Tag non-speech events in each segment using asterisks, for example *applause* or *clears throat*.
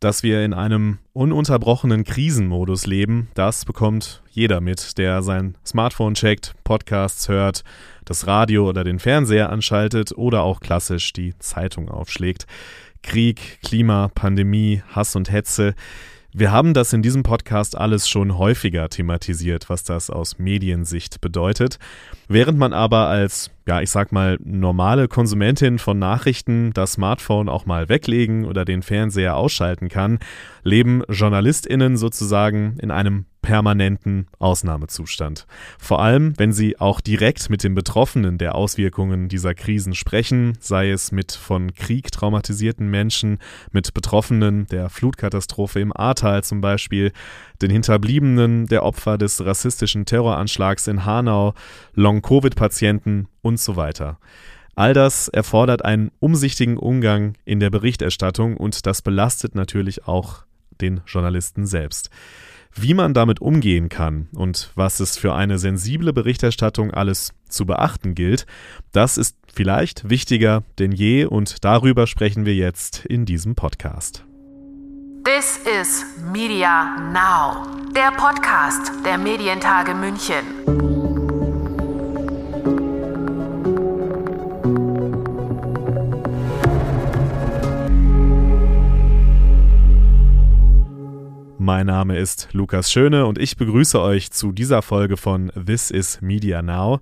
Dass wir in einem ununterbrochenen Krisenmodus leben, das bekommt jeder mit, der sein Smartphone checkt, Podcasts hört, das Radio oder den Fernseher anschaltet oder auch klassisch die Zeitung aufschlägt. Krieg, Klima, Pandemie, Hass und Hetze. Wir haben das in diesem Podcast alles schon häufiger thematisiert, was das aus Mediensicht bedeutet. Während man aber als, ja, ich sag mal, normale Konsumentin von Nachrichten das Smartphone auch mal weglegen oder den Fernseher ausschalten kann, leben JournalistInnen sozusagen in einem permanenten Ausnahmezustand. Vor allem, wenn sie auch direkt mit den Betroffenen der Auswirkungen dieser Krisen sprechen, sei es mit von Krieg traumatisierten Menschen, mit Betroffenen der Flutkatastrophe im Ahrtal zum Beispiel, den Hinterbliebenen der Opfer des rassistischen Terroranschlags in Hanau, Long-Covid-Patienten und so weiter. All das erfordert einen umsichtigen Umgang in der Berichterstattung und das belastet natürlich auch den Journalisten selbst. Wie man damit umgehen kann und was es für eine sensible Berichterstattung alles zu beachten gilt, das ist vielleicht wichtiger denn je und darüber sprechen wir jetzt in diesem Podcast. This is Media Now, der Podcast der Medientage München. Mein Name ist Lukas Schöne und ich begrüße euch zu dieser Folge von This is Media Now.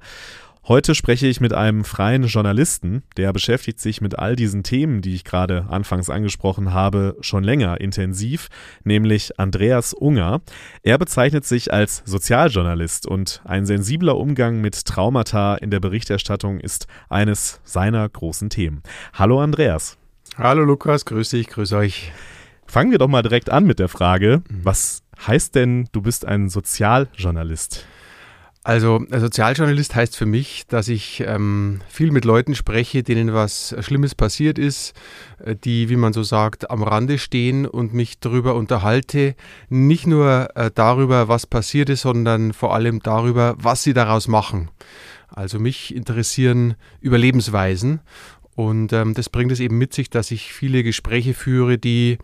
Heute spreche ich mit einem freien Journalisten, der beschäftigt sich mit all diesen Themen, die ich gerade anfangs angesprochen habe, schon länger intensiv, nämlich Andreas Unger. Er bezeichnet sich als Sozialjournalist und ein sensibler Umgang mit Traumata in der Berichterstattung ist eines seiner großen Themen. Hallo Andreas. Hallo Lukas, grüße dich, grüße euch. Fangen wir doch mal direkt an mit der Frage, mhm. was heißt denn, du bist ein Sozialjournalist? Also Sozialjournalist heißt für mich, dass ich ähm, viel mit Leuten spreche, denen was Schlimmes passiert ist, äh, die, wie man so sagt, am Rande stehen und mich darüber unterhalte. Nicht nur äh, darüber, was passiert ist, sondern vor allem darüber, was sie daraus machen. Also mich interessieren Überlebensweisen und ähm, das bringt es eben mit sich, dass ich viele Gespräche führe, die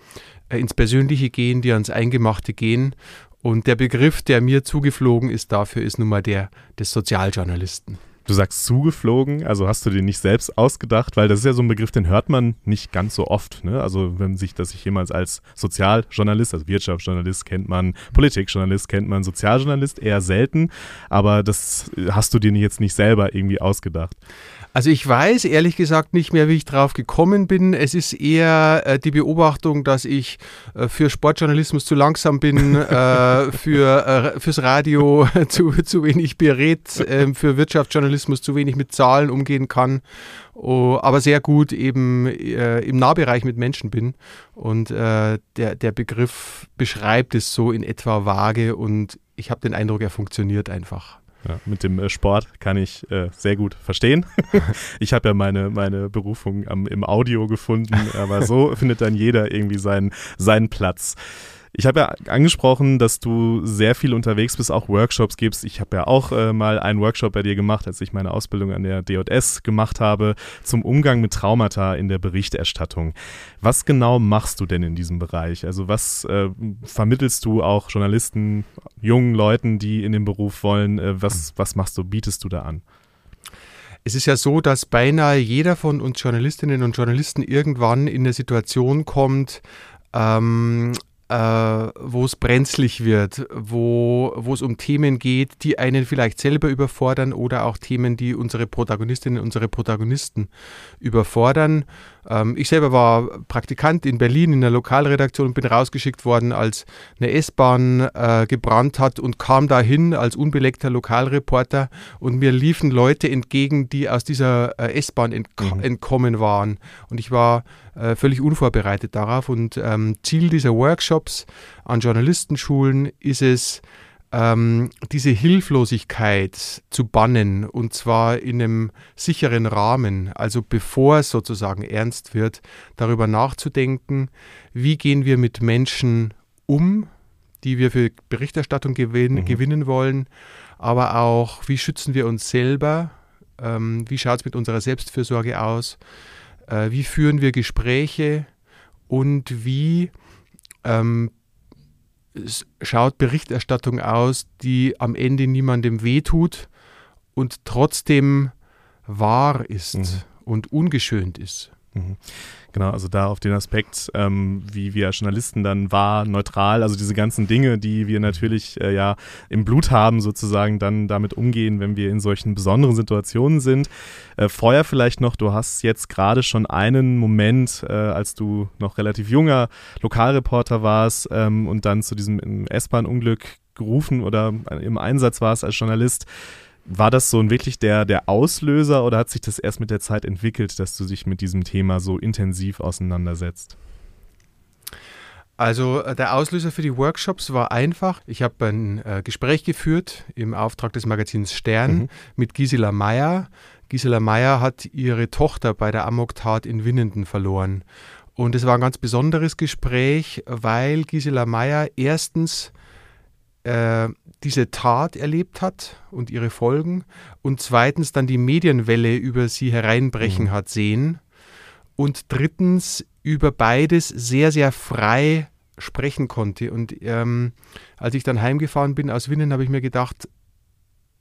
ins Persönliche gehen, die ans Eingemachte gehen. Und der Begriff, der mir zugeflogen ist dafür, ist nun mal der des Sozialjournalisten. Du sagst zugeflogen, also hast du den nicht selbst ausgedacht, weil das ist ja so ein Begriff, den hört man nicht ganz so oft. Ne? Also wenn sich das sich jemals als Sozialjournalist, also Wirtschaftsjournalist kennt man, Politikjournalist kennt man, Sozialjournalist eher selten, aber das hast du dir jetzt nicht selber irgendwie ausgedacht. Also ich weiß ehrlich gesagt nicht mehr, wie ich drauf gekommen bin. Es ist eher äh, die Beobachtung, dass ich äh, für Sportjournalismus zu langsam bin, *laughs* äh, für, äh, fürs Radio *laughs* zu, zu wenig berät, ähm, für Wirtschaftsjournalismus zu wenig mit Zahlen umgehen kann, oh, aber sehr gut eben äh, im Nahbereich mit Menschen bin. Und äh, der, der Begriff beschreibt es so in etwa vage und ich habe den Eindruck, er funktioniert einfach. Ja, mit dem äh, Sport kann ich äh, sehr gut verstehen. *laughs* ich habe ja meine, meine Berufung am, im Audio gefunden, aber so *laughs* findet dann jeder irgendwie seinen, seinen Platz. Ich habe ja angesprochen, dass du sehr viel unterwegs bist, auch Workshops gibst. Ich habe ja auch äh, mal einen Workshop bei dir gemacht, als ich meine Ausbildung an der DJS gemacht habe, zum Umgang mit Traumata in der Berichterstattung. Was genau machst du denn in diesem Bereich? Also was äh, vermittelst du auch Journalisten, jungen Leuten, die in den Beruf wollen? Äh, was, was machst du, bietest du da an? Es ist ja so, dass beinahe jeder von uns Journalistinnen und Journalisten irgendwann in eine Situation kommt, ähm, äh, wo es brenzlig wird, wo, wo es um Themen geht, die einen vielleicht selber überfordern oder auch Themen, die unsere Protagonistinnen, unsere Protagonisten überfordern. Ähm, ich selber war Praktikant in Berlin in der Lokalredaktion und bin rausgeschickt worden, als eine S-Bahn äh, gebrannt hat und kam dahin als unbelegter Lokalreporter und mir liefen Leute entgegen, die aus dieser äh, S-Bahn entk mhm. entkommen waren. Und ich war äh, völlig unvorbereitet darauf. Und ähm, Ziel dieser Workshops an Journalistenschulen ist es, ähm, diese Hilflosigkeit zu bannen und zwar in einem sicheren Rahmen, also bevor es sozusagen ernst wird, darüber nachzudenken, wie gehen wir mit Menschen um, die wir für Berichterstattung gewin mhm. gewinnen wollen, aber auch, wie schützen wir uns selber, ähm, wie schaut es mit unserer Selbstfürsorge aus, äh, wie führen wir Gespräche und wie ähm, schaut Berichterstattung aus, die am Ende niemandem wehtut und trotzdem wahr ist mhm. und ungeschönt ist. Mhm. Genau, also da auf den Aspekt, ähm, wie wir Journalisten dann wahr, neutral, also diese ganzen Dinge, die wir natürlich äh, ja im Blut haben, sozusagen dann damit umgehen, wenn wir in solchen besonderen Situationen sind. Äh, vorher vielleicht noch, du hast jetzt gerade schon einen Moment, äh, als du noch relativ junger Lokalreporter warst ähm, und dann zu diesem S-Bahn-Unglück gerufen oder im Einsatz warst als Journalist. War das so wirklich der, der Auslöser oder hat sich das erst mit der Zeit entwickelt, dass du dich mit diesem Thema so intensiv auseinandersetzt? Also äh, der Auslöser für die Workshops war einfach. Ich habe ein äh, Gespräch geführt im Auftrag des Magazins Stern mhm. mit Gisela Meyer. Gisela Meyer hat ihre Tochter bei der Amoktat in Winnenden verloren. Und es war ein ganz besonderes Gespräch, weil Gisela Meyer erstens äh, diese Tat erlebt hat und ihre Folgen und zweitens dann die Medienwelle über sie hereinbrechen mhm. hat sehen und drittens über beides sehr, sehr frei sprechen konnte. Und ähm, als ich dann heimgefahren bin aus Winnen, habe ich mir gedacht,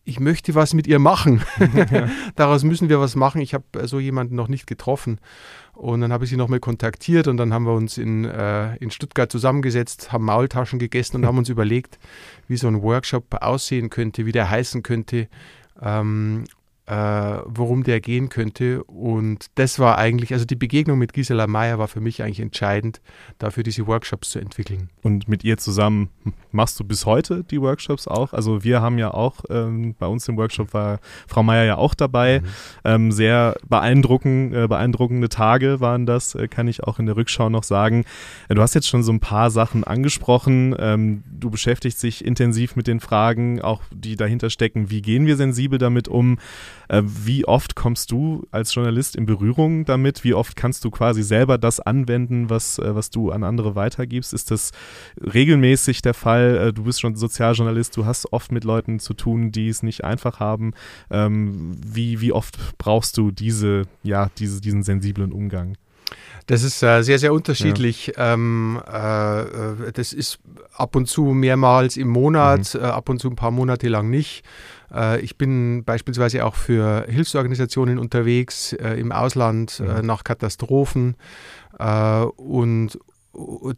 ich möchte was mit ihr machen. *laughs* Daraus müssen wir was machen. Ich habe äh, so jemanden noch nicht getroffen. Und dann habe ich sie nochmal kontaktiert und dann haben wir uns in, äh, in Stuttgart zusammengesetzt, haben Maultaschen gegessen und haben uns *laughs* überlegt, wie so ein Workshop aussehen könnte, wie der heißen könnte. Ähm, äh, worum der gehen könnte. Und das war eigentlich, also die Begegnung mit Gisela Meyer war für mich eigentlich entscheidend, dafür diese Workshops zu entwickeln. Und mit ihr zusammen machst du bis heute die Workshops auch? Also wir haben ja auch, ähm, bei uns im Workshop war Frau Meyer ja auch dabei. Mhm. Ähm, sehr beeindruckend, äh, beeindruckende Tage waren das, äh, kann ich auch in der Rückschau noch sagen. Äh, du hast jetzt schon so ein paar Sachen angesprochen. Ähm, du beschäftigst dich intensiv mit den Fragen, auch die dahinter stecken, wie gehen wir sensibel damit um? Äh, wie oft kommst du als Journalist in Berührung damit? Wie oft kannst du quasi selber das anwenden, was, äh, was du an andere weitergibst? Ist das regelmäßig der Fall? Äh, du bist schon Sozialjournalist, du hast oft mit Leuten zu tun, die es nicht einfach haben. Ähm, wie, wie oft brauchst du diese, ja, diese, diesen sensiblen Umgang? Das ist äh, sehr, sehr unterschiedlich. Ja. Ähm, äh, das ist ab und zu mehrmals im Monat, mhm. äh, ab und zu ein paar Monate lang nicht. Äh, ich bin beispielsweise auch für Hilfsorganisationen unterwegs äh, im Ausland äh, mhm. nach Katastrophen und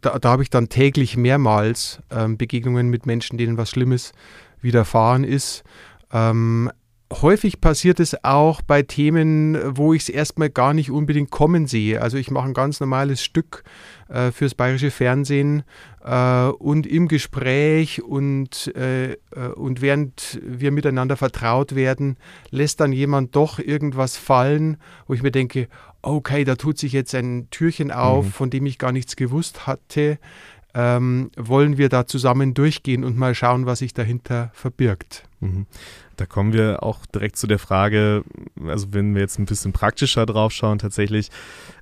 da, da habe ich dann täglich mehrmals ähm, Begegnungen mit Menschen, denen was Schlimmes widerfahren ist. Ähm, häufig passiert es auch bei Themen, wo ich es erstmal gar nicht unbedingt kommen sehe. Also ich mache ein ganz normales Stück äh, fürs bayerische Fernsehen äh, und im Gespräch und, äh, äh, und während wir miteinander vertraut werden, lässt dann jemand doch irgendwas fallen, wo ich mir denke, okay, da tut sich jetzt ein Türchen auf, mhm. von dem ich gar nichts gewusst hatte. Ähm, wollen wir da zusammen durchgehen und mal schauen, was sich dahinter verbirgt. Mhm. Da kommen wir auch direkt zu der Frage, also wenn wir jetzt ein bisschen praktischer drauf schauen, tatsächlich,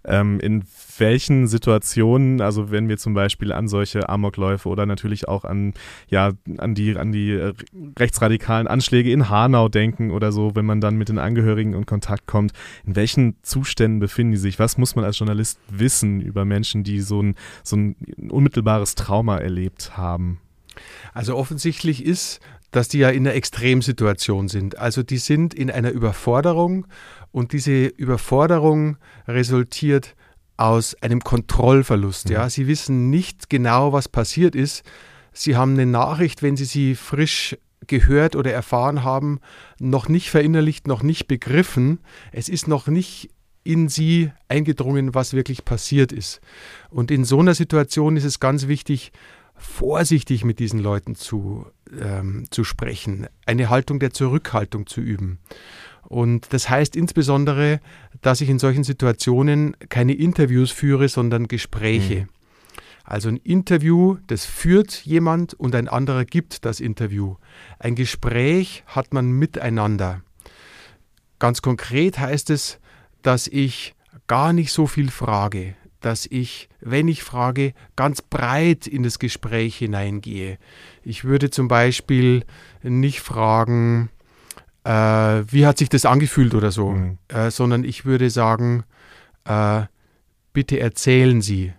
ähm, in welchen Situationen, also wenn wir zum Beispiel an solche Amokläufe oder natürlich auch an, ja, an die, an die äh, rechtsradikalen Anschläge in Hanau denken oder so, wenn man dann mit den Angehörigen in Kontakt kommt, in welchen Zuständen befinden die sich? Was muss man als Journalist wissen über Menschen, die so ein, so ein unmittelbares Trauma erlebt haben? Also offensichtlich ist, dass die ja in einer Extremsituation sind. Also die sind in einer Überforderung und diese Überforderung resultiert aus einem Kontrollverlust. Ja, mhm. sie wissen nicht genau, was passiert ist. Sie haben eine Nachricht, wenn sie sie frisch gehört oder erfahren haben, noch nicht verinnerlicht, noch nicht begriffen. Es ist noch nicht in sie eingedrungen, was wirklich passiert ist. Und in so einer Situation ist es ganz wichtig, vorsichtig mit diesen Leuten zu, ähm, zu sprechen, eine Haltung der Zurückhaltung zu üben. Und das heißt insbesondere, dass ich in solchen Situationen keine Interviews führe, sondern Gespräche. Mhm. Also ein Interview, das führt jemand und ein anderer gibt das Interview. Ein Gespräch hat man miteinander. Ganz konkret heißt es, dass ich gar nicht so viel frage, dass ich, wenn ich frage, ganz breit in das Gespräch hineingehe. Ich würde zum Beispiel nicht fragen, äh, wie hat sich das angefühlt oder so, mhm. äh, sondern ich würde sagen, äh, bitte erzählen Sie.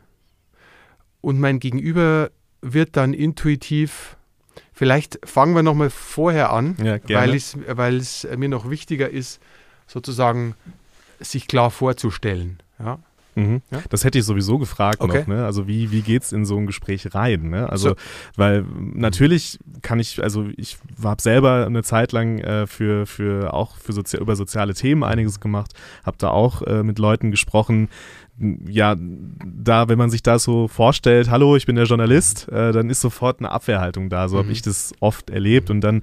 und mein Gegenüber wird dann intuitiv, vielleicht fangen wir nochmal vorher an, Ja, weil, es mir noch wichtiger ist, sozusagen sich klar vorzustellen. Ja? Mhm. Ja? Das hätte ich sowieso gefragt Okay. noch, ne? Also wie, wie geht's in so ein Gespräch rein? Ne? Also, So. weil natürlich kann ich, also ich habe selber eine Zeit lang äh, für, für auch für sozia über soziale Themen einiges gemacht, habe da auch äh, mit Leuten gesprochen. Ja, da, wenn man sich das so vorstellt, hallo, ich bin der Journalist, äh, dann ist sofort eine Abwehrhaltung da. So habe Mhm. ich das oft erlebt und dann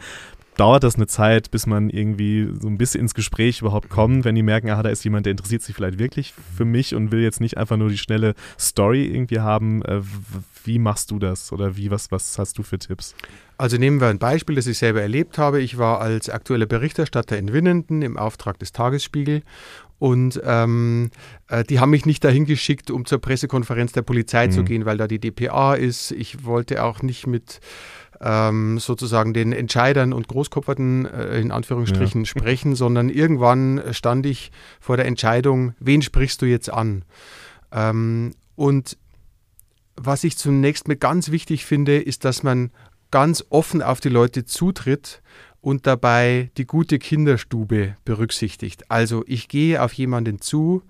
dauert das eine Zeit, bis man irgendwie so ein bisschen ins Gespräch überhaupt kommt, wenn die merken, ah, da ist jemand, der interessiert sich vielleicht wirklich für mich und will jetzt nicht einfach nur die schnelle Story irgendwie haben. Äh, wie machst du das oder wie, was, was hast du für Tipps? Also nehmen wir ein Beispiel, das ich selber erlebt habe. Ich war als aktueller Berichterstatter in Winnenden im Auftrag des Tagesspiegel und ähm, äh, die haben mich nicht dahin geschickt, um zur Pressekonferenz der Polizei zu Mhm. gehen, weil da die DPA ist. Ich wollte auch nicht mit ähm, sozusagen den Entscheidern und Großkopferten äh, in Anführungsstrichen *laughs* sprechen, sondern irgendwann stand ich vor der Entscheidung, wen sprichst du jetzt an? Ähm, und was ich zunächst mir ganz wichtig finde, ist, dass man ganz offen auf die Leute zutritt und dabei die gute Kinderstube berücksichtigt. Also ich gehe auf jemanden zu,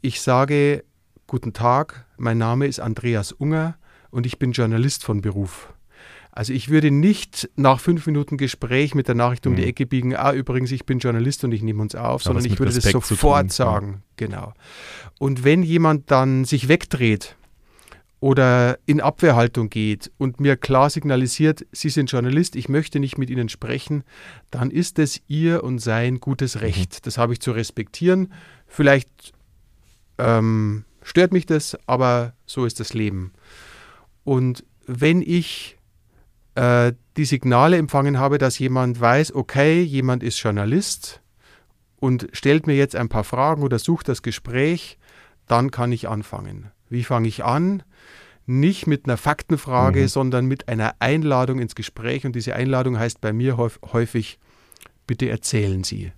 ich sage, guten Tag, mein Name ist Andreas Unger und ich bin Journalist von Beruf. Also ich würde nicht nach fünf Minuten Gespräch mit der Nachricht um die Mhm. Ecke biegen, ah übrigens, ich bin Journalist und ich nehme uns auf, Ja, sondern ich würde das Respekt zu sofort tun, ja. sagen. Genau. Und wenn jemand dann sich wegdreht oder in Abwehrhaltung geht und mir klar signalisiert, Sie sind Journalist, ich möchte nicht mit Ihnen sprechen, dann ist es Ihr und sein gutes Recht. Das habe ich zu respektieren. Vielleicht ähm, stört mich das, aber so ist das Leben. Und wenn ich äh, die Signale empfangen habe, dass jemand weiß, okay, jemand ist Journalist und stellt mir jetzt ein paar Fragen oder sucht das Gespräch, dann kann ich anfangen. Wie fange ich an? Nicht mit einer Faktenfrage, Mhm. sondern mit einer Einladung ins Gespräch. Und diese Einladung heißt bei mir häuf- häufig, bitte erzählen Sie.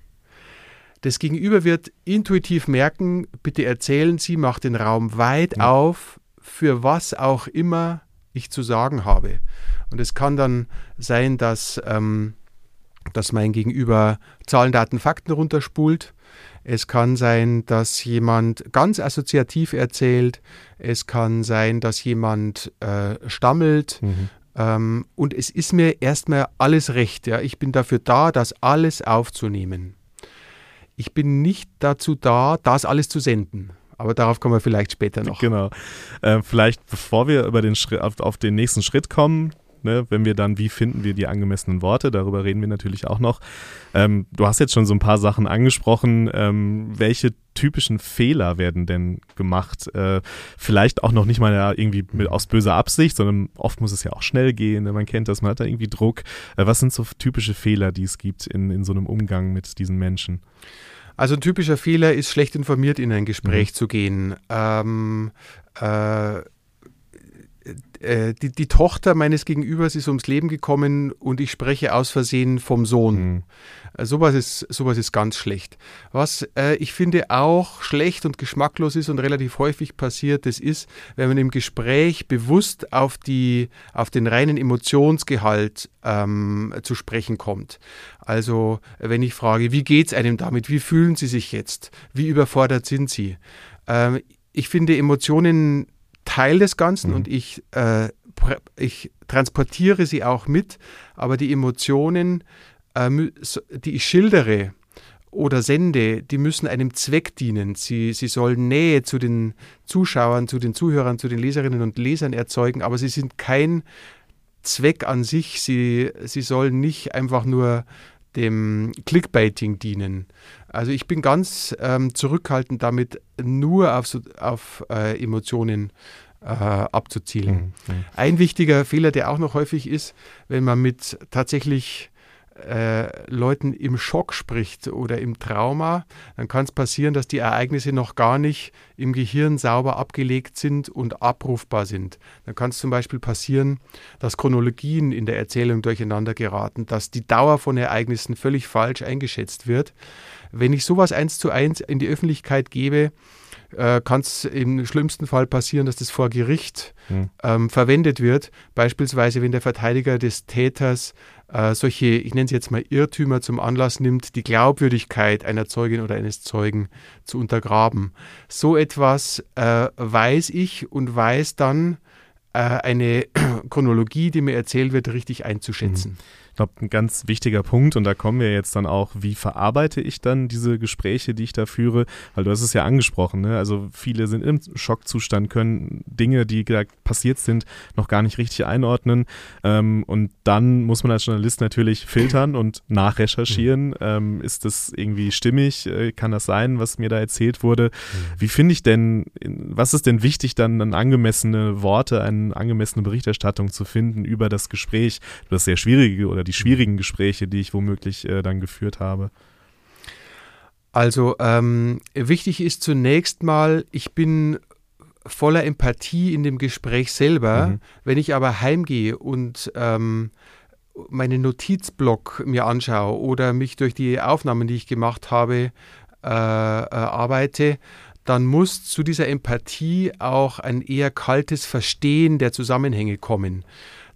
Das Gegenüber wird intuitiv merken, bitte erzählen Sie, macht den Raum weit Ja. auf, für was auch immer ich zu sagen habe. Und es kann dann sein, dass, ähm, dass mein Gegenüber Zahlen, Daten, Fakten runterspult. Es kann sein, dass jemand ganz assoziativ erzählt. Es kann sein, dass jemand äh, stammelt. Mhm. Ähm, und es ist mir erstmal alles recht. Ja. Ich bin dafür da, das alles aufzunehmen. Ich bin nicht dazu da, das alles zu senden. Aber darauf kommen wir vielleicht später noch. Genau. Äh, vielleicht bevor wir über den Schritt, auf, auf den nächsten Schritt kommen, ne, wenn wir dann, wie finden wir die angemessenen Worte, darüber reden wir natürlich auch noch. Ähm, du hast jetzt schon so ein paar Sachen angesprochen. Ähm, welche typischen Fehler werden denn gemacht? Äh, vielleicht auch noch nicht mal ja, irgendwie mit, aus böser Absicht, sondern oft muss es ja auch schnell gehen. Ne? Man kennt das, man hat da irgendwie Druck. Äh, was sind so typische Fehler, die es gibt in, in so einem Umgang mit diesen Menschen? Also ein typischer Fehler ist, schlecht informiert in ein Gespräch zu gehen. Ähm, äh, äh, die, die Tochter meines Gegenübers ist ums Leben gekommen und ich spreche aus Versehen vom Sohn. Mhm. Äh, Sowas ist, sowas ist ganz schlecht. Was äh, ich finde auch schlecht und geschmacklos ist und relativ häufig passiert, das ist, wenn man im Gespräch bewusst auf, die, auf den reinen Emotionsgehalt ähm, zu sprechen kommt. Also wenn ich frage, wie geht es einem damit, wie fühlen Sie sich jetzt, wie überfordert sind Sie? Ähm, ich finde Emotionen Teil des Ganzen Mhm. und ich, äh, ich transportiere sie auch mit, aber die Emotionen, äh, die ich schildere oder sende, die müssen einem Zweck dienen. Sie, sie sollen Nähe zu den Zuschauern, zu den Zuhörern, zu den Leserinnen und Lesern erzeugen, aber sie sind kein Zweck an sich. Sie, sie sollen nicht einfach nur dem Clickbaiting dienen. Also ich bin ganz ähm, zurückhaltend damit, nur auf, so, auf äh, Emotionen äh, abzuzielen. Mhm. Ein wichtiger Fehler, der auch noch häufig ist, wenn man mit tatsächlich äh, Leuten im Schock spricht oder im Trauma, dann kann es passieren, dass die Ereignisse noch gar nicht im Gehirn sauber abgelegt sind und abrufbar sind. Dann kann es zum Beispiel passieren, dass Chronologien in der Erzählung durcheinander geraten, dass die Dauer von Ereignissen völlig falsch eingeschätzt wird. Wenn ich sowas eins zu eins in die Öffentlichkeit gebe, äh, kann es im schlimmsten Fall passieren, dass das vor Gericht mhm. ähm, verwendet wird. Beispielsweise, wenn der Verteidiger des Täters äh, solche, ich nenne sie jetzt mal Irrtümer zum Anlass nimmt, die Glaubwürdigkeit einer Zeugin oder eines Zeugen zu untergraben. So etwas äh, weiß ich und weiß dann äh, eine *clears throat* Chronologie, die mir erzählt wird, richtig einzuschätzen. Mhm. Ich glaube, ein ganz wichtiger Punkt, und da kommen wir jetzt dann auch, wie verarbeite ich dann diese Gespräche, die ich da führe? Weil du hast es ja angesprochen, ne? Also viele sind im Schockzustand, können Dinge, die da passiert sind, noch gar nicht richtig einordnen. Ähm, und dann muss man als Journalist natürlich filtern und nachrecherchieren. Mhm. Ähm, ist das irgendwie stimmig? Äh, kann das sein, was mir da erzählt wurde? Mhm. Wie finde ich denn, was ist denn wichtig, dann, dann angemessene Worte, eine angemessene Berichterstattung zu finden über das Gespräch? Das sehr schwierige oder oder die schwierigen Gespräche, die ich womöglich äh, dann geführt habe? Also ähm, wichtig ist zunächst mal, ich bin voller Empathie in dem Gespräch selber. Mhm. Wenn ich aber heimgehe und ähm, meinen Notizblock mir anschaue oder mich durch die Aufnahmen, die ich gemacht habe, äh, äh, arbeite, dann muss zu dieser Empathie auch ein eher kaltes Verstehen der Zusammenhänge kommen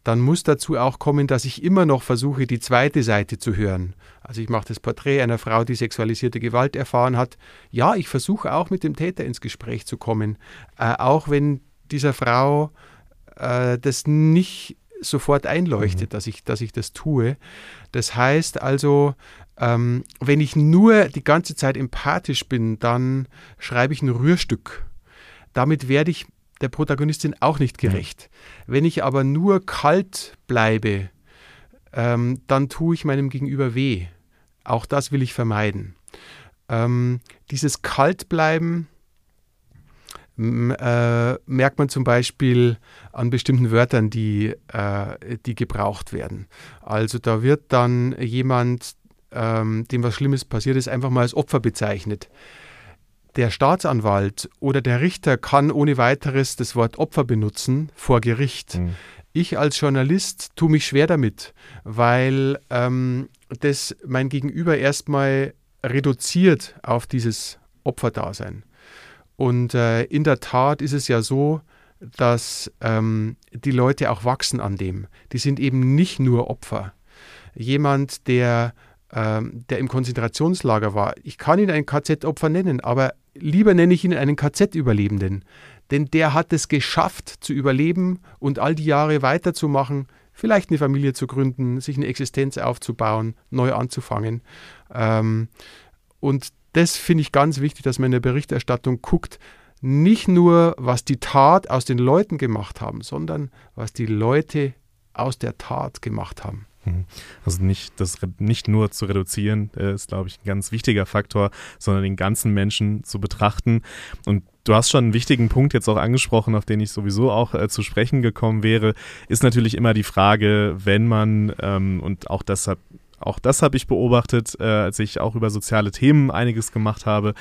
dann muss dazu auch kommen, dass ich immer noch versuche, die zweite Seite zu hören. Also ich mache das Porträt einer Frau, die sexualisierte Gewalt erfahren hat. Ja, ich versuche auch mit dem Täter ins Gespräch zu kommen, äh, auch wenn dieser Frau äh, das nicht sofort einleuchtet, mhm. dass, ich, dass ich das tue. Das heißt also, ähm, wenn ich nur die ganze Zeit empathisch bin, dann schreibe ich ein Rührstück. Damit werde ich der Protagonistin auch nicht gerecht. Mhm. Wenn ich aber nur kalt bleibe, ähm, dann tue ich meinem Gegenüber weh. Auch das will ich vermeiden. Ähm, dieses Kaltbleiben äh, merkt man zum Beispiel an bestimmten Wörtern, die, äh, die gebraucht werden. Also da wird dann jemand, ähm, dem was Schlimmes passiert ist, einfach mal als Opfer bezeichnet der Staatsanwalt oder der Richter kann ohne weiteres das Wort Opfer benutzen vor Gericht. Mhm. Ich als Journalist tue mich schwer damit, weil ähm, das mein Gegenüber erstmal reduziert auf dieses Opferdasein. Und äh, in der Tat ist es ja so, dass ähm, die Leute auch wachsen an dem. Die sind eben nicht nur Opfer. Jemand, der, ähm, der im Konzentrationslager war, ich kann ihn ein KZ-Opfer nennen, aber Lieber nenne ich ihn einen KZ-Überlebenden, denn der hat es geschafft zu überleben und all die Jahre weiterzumachen, vielleicht eine Familie zu gründen, sich eine Existenz aufzubauen, neu anzufangen. Ähm, und das finde ich ganz wichtig, dass man in der Berichterstattung guckt, nicht nur, was die Tat aus den Leuten gemacht haben, sondern was die Leute aus der Tat gemacht haben. Mhm. Also nicht, das nicht nur zu reduzieren, äh, ist, glaube ich, ein ganz wichtiger Faktor, sondern den ganzen Menschen zu betrachten. Und du hast schon einen wichtigen Punkt jetzt auch angesprochen, auf den ich sowieso auch äh, zu sprechen gekommen wäre, ist natürlich immer die Frage, wenn man, ähm, und auch deshalb auch das habe ich beobachtet, äh, als ich auch über soziale Themen einiges gemacht habe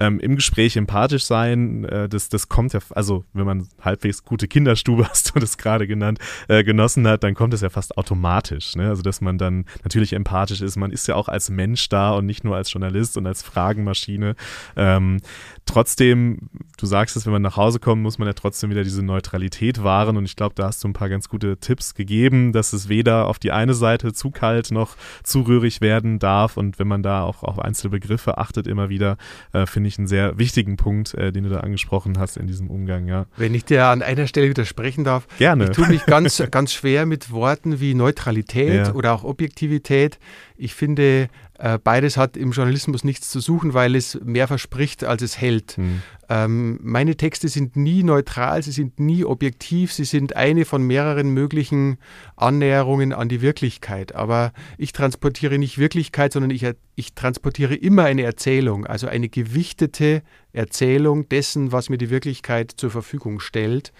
ähm, im Gespräch empathisch sein, äh, das, das kommt ja, also wenn man halbwegs gute Kinderstube, *laughs* hast du das gerade genannt, äh, genossen hat, dann kommt es ja fast automatisch. Ne? Also dass man dann natürlich empathisch ist. Man ist ja auch als Mensch da und nicht nur als Journalist und als Fragenmaschine. Ähm, trotzdem, du sagst es, wenn man nach Hause kommt, muss man ja trotzdem wieder diese Neutralität wahren. Und ich glaube, da hast du ein paar ganz gute Tipps gegeben, dass es weder auf die eine Seite zu kalt noch zu rührig werden darf. Und wenn man da auch auf einzelne Begriffe achtet, immer wieder, äh, finde ich einen sehr wichtigen Punkt, äh, den du da angesprochen hast in diesem Umgang, ja. Wenn ich dir an einer Stelle widersprechen darf, Gerne. ich tue mich ganz, *laughs* ganz schwer mit Worten wie Neutralität ja. oder auch Objektivität. Ich finde, äh, beides hat im Journalismus nichts zu suchen, weil es mehr verspricht, als es hält. Mhm. Ähm, meine Texte sind nie neutral, sie sind nie objektiv, sie sind eine von mehreren möglichen Annäherungen an die Wirklichkeit. Aber ich transportiere nicht Wirklichkeit, sondern ich, ich transportiere immer eine Erzählung, also eine gewichtete Erzählung dessen, was mir die Wirklichkeit zur Verfügung stellt.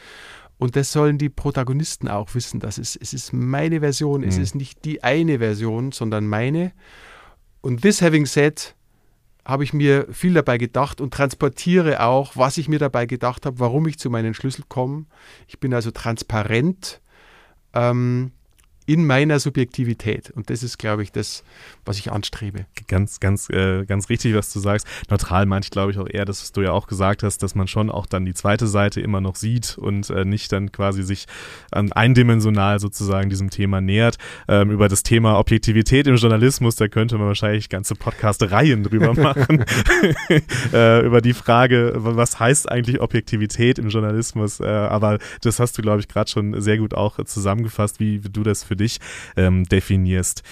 Und das sollen die Protagonisten auch wissen. Das ist, es ist meine Version, mhm. es ist nicht die eine Version, sondern meine. Und this having said, habe ich mir viel dabei gedacht und transportiere auch, was ich mir dabei gedacht habe, warum ich zu meinen Schlüssel komme. Ich bin also transparent. Ähm, in meiner Subjektivität. Und das ist, glaube ich, das, was ich anstrebe. Ganz, ganz, äh, ganz richtig, was du sagst. Neutral meinte ich, glaube ich, auch eher, dass du ja auch gesagt hast, dass man schon auch dann die zweite Seite immer noch sieht und äh, nicht dann quasi sich ähm, eindimensional sozusagen diesem Thema nähert. Ähm, über das Thema Objektivität im Journalismus, da könnte man wahrscheinlich ganze Podcast-Reihen drüber *laughs* machen. *laughs* äh, über die Frage, was heißt eigentlich Objektivität im Journalismus? Äh, aber das hast du, glaube ich, gerade schon sehr gut auch zusammengefasst, wie, wie du das für dich ähm, definierst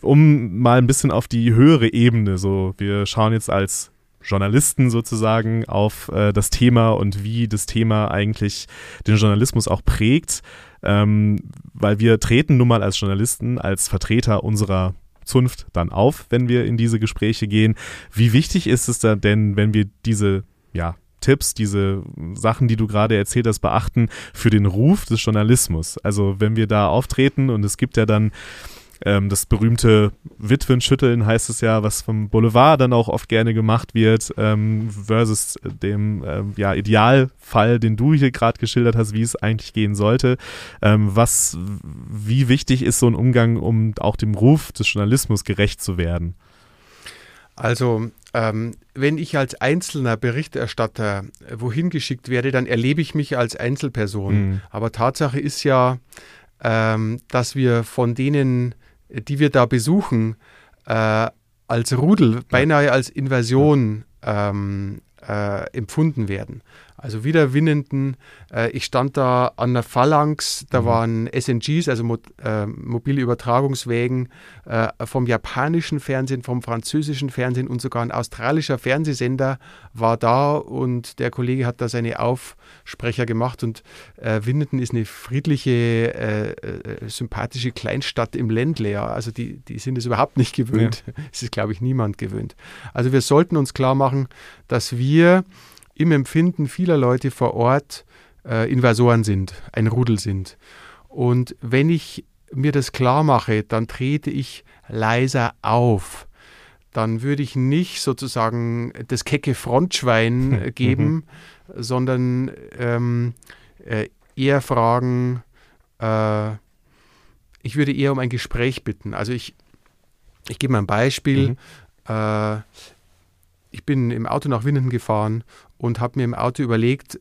um mal ein bisschen auf die höhere Ebene, so wir schauen jetzt als Journalisten sozusagen auf äh, das Thema und wie das Thema eigentlich den Journalismus auch prägt, ähm, weil wir treten nun mal als Journalisten, als Vertreter unserer Zunft dann auf, wenn wir in diese Gespräche gehen. Wie wichtig ist es da denn, wenn wir diese ja, Tipps, diese Sachen, die du gerade erzählt hast, beachten für den Ruf des Journalismus. Also wenn wir da auftreten und es gibt ja dann ähm, das berühmte Witwenschütteln heißt es ja, was vom Boulevard dann auch oft gerne gemacht wird, ähm, versus dem ähm, ja, Idealfall, den du hier gerade geschildert hast, wie es eigentlich gehen sollte. Ähm, was, wie wichtig ist so ein Umgang, um auch dem Ruf des Journalismus gerecht zu werden? Also ähm, wenn ich als einzelner Berichterstatter wohin geschickt werde, dann erlebe ich mich als Einzelperson. Mhm. Aber Tatsache ist ja, ähm, dass wir von denen, die wir da besuchen, äh, als Rudel, beinahe als Invasion ähm, äh, empfunden werden also Wiederwinnenden. Äh, ich stand da an der Phalanx, da mhm. waren SNGs, also mo äh, mobile Übertragungswägen äh, vom japanischen Fernsehen, vom französischen Fernsehen und sogar ein australischer Fernsehsender war da und der Kollege hat da seine Aufsprecher gemacht und äh, Winnenden ist eine friedliche, äh, äh, sympathische Kleinstadt im Ländle. Also die, die sind es überhaupt nicht gewöhnt. Ja. *laughs* Es ist, glaube ich, niemand gewöhnt. Also wir sollten uns klar machen, dass wir im Empfinden vieler Leute vor Ort äh, Invasoren sind, ein Rudel sind. Und wenn ich mir das klar mache, dann trete ich leiser auf. Dann würde ich nicht sozusagen das kecke Frontschwein äh, *laughs* geben, mhm. sondern ähm, äh, eher fragen, äh, ich würde eher um ein Gespräch bitten. Also ich, ich gebe mal ein Beispiel. Mhm. Äh, ich bin im Auto nach Winnenden gefahren und habe mir im Auto überlegt,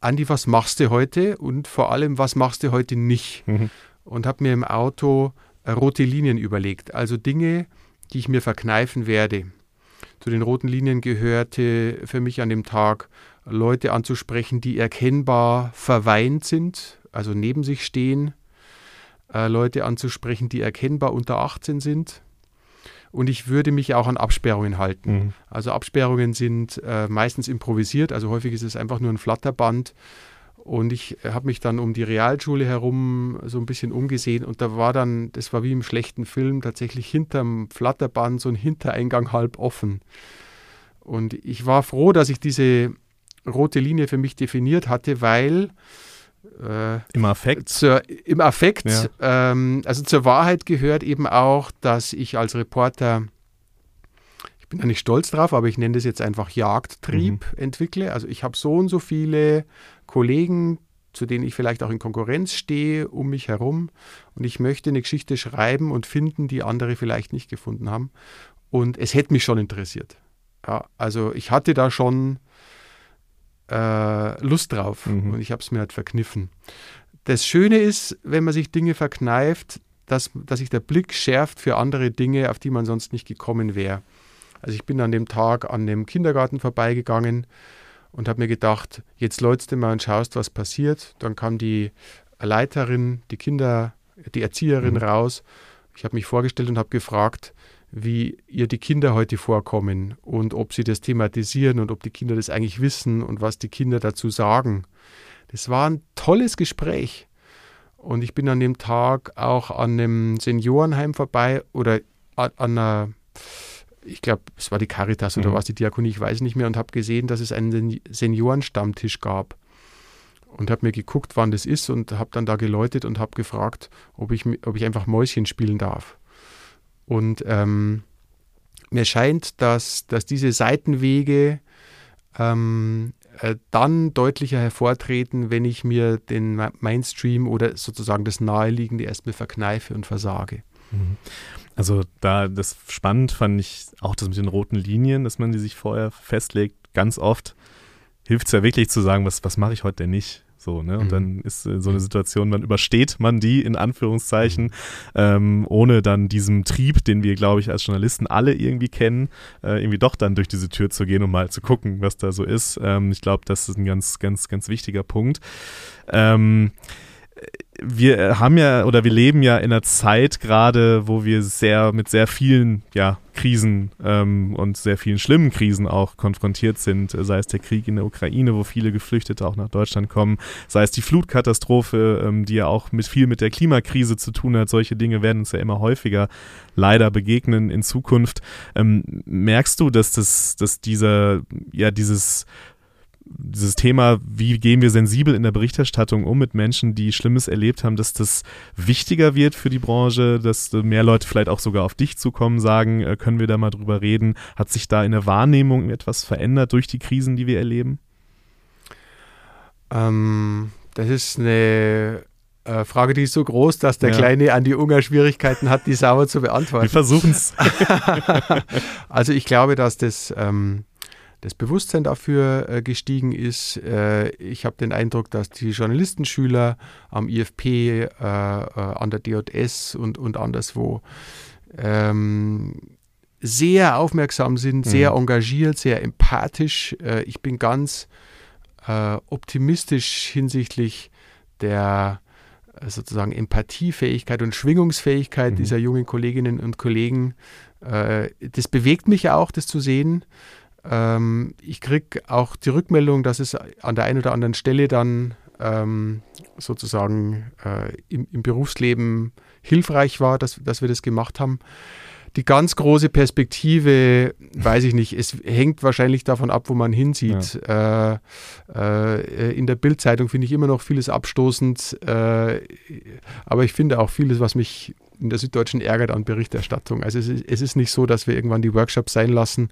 Andi, was machst du heute und vor allem, was machst du heute nicht? Mhm. Und habe mir im Auto äh, rote Linien überlegt, also Dinge, die ich mir verkneifen werde. Zu den roten Linien gehörte für mich an dem Tag, Leute anzusprechen, die erkennbar verweint sind, also neben sich stehen, äh, Leute anzusprechen, die erkennbar unter 18 sind, und ich würde mich auch an Absperrungen halten. Mhm. Also Absperrungen sind äh, meistens improvisiert, also häufig ist es einfach nur ein Flatterband. Und ich habe mich dann um die Realschule herum so ein bisschen umgesehen und da war dann, das war wie im schlechten Film, tatsächlich hinterm Flatterband so ein Hintereingang halb offen. Und ich war froh, dass ich diese rote Linie für mich definiert hatte, weil äh, Im Affekt? Zur, Im Affekt. Ja. Ähm, also zur Wahrheit gehört eben auch, dass ich als Reporter, ich bin da nicht stolz drauf, aber ich nenne das jetzt einfach Jagdtrieb mhm. entwickle. Also ich habe so und so viele Kollegen, zu denen ich vielleicht auch in Konkurrenz stehe, um mich herum. Und ich möchte eine Geschichte schreiben und finden, die andere vielleicht nicht gefunden haben. Und es hätte mich schon interessiert. Ja, also ich hatte da schon äh, Lust drauf mhm. und ich habe es mir halt verkniffen. Das Schöne ist, wenn man sich Dinge verkneift, dass, dass sich der Blick schärft für andere Dinge, auf die man sonst nicht gekommen wäre. Also ich bin an dem Tag an dem Kindergarten vorbeigegangen und habe mir gedacht, jetzt läutst du mal und schaust, was passiert. Dann kam die Leiterin, die Kinder, die Erzieherin mhm. raus. Ich habe mich vorgestellt und habe gefragt, wie ihr die Kinder heute vorkommen und ob sie das thematisieren und ob die Kinder das eigentlich wissen und was die Kinder dazu sagen. Das war ein tolles Gespräch. Und ich bin an dem Tag auch an einem Seniorenheim vorbei oder an einer, ich glaube, es war die Caritas oder mhm. was, die Diakonie, ich weiß nicht mehr, und habe gesehen, dass es einen Seniorenstammtisch gab. Und habe mir geguckt, wann das ist und habe dann da geläutet und habe gefragt, ob ich, ob ich einfach Mäuschen spielen darf. Und ähm, mir scheint, dass, dass diese Seitenwege ähm, äh, dann deutlicher hervortreten, wenn ich mir den Mainstream oder sozusagen das Naheliegende erstmal verkneife und versage. Mhm. Also da das spannend fand ich auch das mit den roten Linien, dass man die sich vorher festlegt. Ganz oft hilft es ja wirklich zu sagen, was, was mache ich heute denn nicht? So, ne? Und mhm. dann ist äh, so eine Situation, dann übersteht man die in Anführungszeichen, mhm. ähm, ohne dann diesem Trieb, den wir, glaube ich, als Journalisten alle irgendwie kennen, äh, irgendwie doch dann durch diese Tür zu gehen und mal zu gucken, was da so ist. Ähm, ich glaube, das ist ein ganz, ganz, ganz wichtiger Punkt. Ähm, wir haben ja oder wir leben ja in einer Zeit gerade, wo wir sehr mit sehr vielen ja, Krisen ähm, und sehr vielen schlimmen Krisen auch konfrontiert sind, sei es der Krieg in der Ukraine, wo viele Geflüchtete auch nach Deutschland kommen, sei es die Flutkatastrophe, ähm, die ja auch mit viel mit der Klimakrise zu tun hat. Solche Dinge werden uns ja immer häufiger leider begegnen in Zukunft. Ähm, merkst du, dass das, dass dieser, ja, dieses dieses Thema, wie gehen wir sensibel in der Berichterstattung um mit Menschen, die Schlimmes erlebt haben, dass das wichtiger wird für die Branche, dass mehr Leute vielleicht auch sogar auf dich zukommen, sagen, äh, können wir da mal drüber reden? Hat sich da in der Wahrnehmung etwas verändert durch die Krisen, die wir erleben? Ähm, das ist eine äh, Frage, die ist so groß, dass der ja. Kleine an die Unger Schwierigkeiten hat, die sauber zu beantworten. Wir versuchen es. *laughs* also ich glaube, dass das ähm, das Bewusstsein dafür äh, gestiegen ist. Äh, ich habe den Eindruck, dass die Journalistenschüler am IFP, äh, an der DJS und, und anderswo ähm, sehr aufmerksam sind, mhm. sehr engagiert, sehr empathisch. Ich bin ganz äh, optimistisch hinsichtlich der sozusagen Empathiefähigkeit und Schwingungsfähigkeit mhm. dieser jungen Kolleginnen und Kollegen. das bewegt mich auch, das zu sehen. Ähm, ich kriege auch die Rückmeldung, dass es an der einen oder anderen Stelle dann ähm, sozusagen äh, im, im, Berufsleben hilfreich war, dass, dass wir das gemacht haben. Die ganz große Perspektive, weiß ich nicht, es hängt wahrscheinlich davon ab, wo man hinsieht. Ja. Äh, äh, in der Bildzeitung finde ich immer noch vieles abstoßend, äh, aber ich finde auch vieles, was mich in der Süddeutschen ärgert an Berichterstattung. Also es ist, es ist nicht so, dass wir irgendwann die Workshops sein lassen,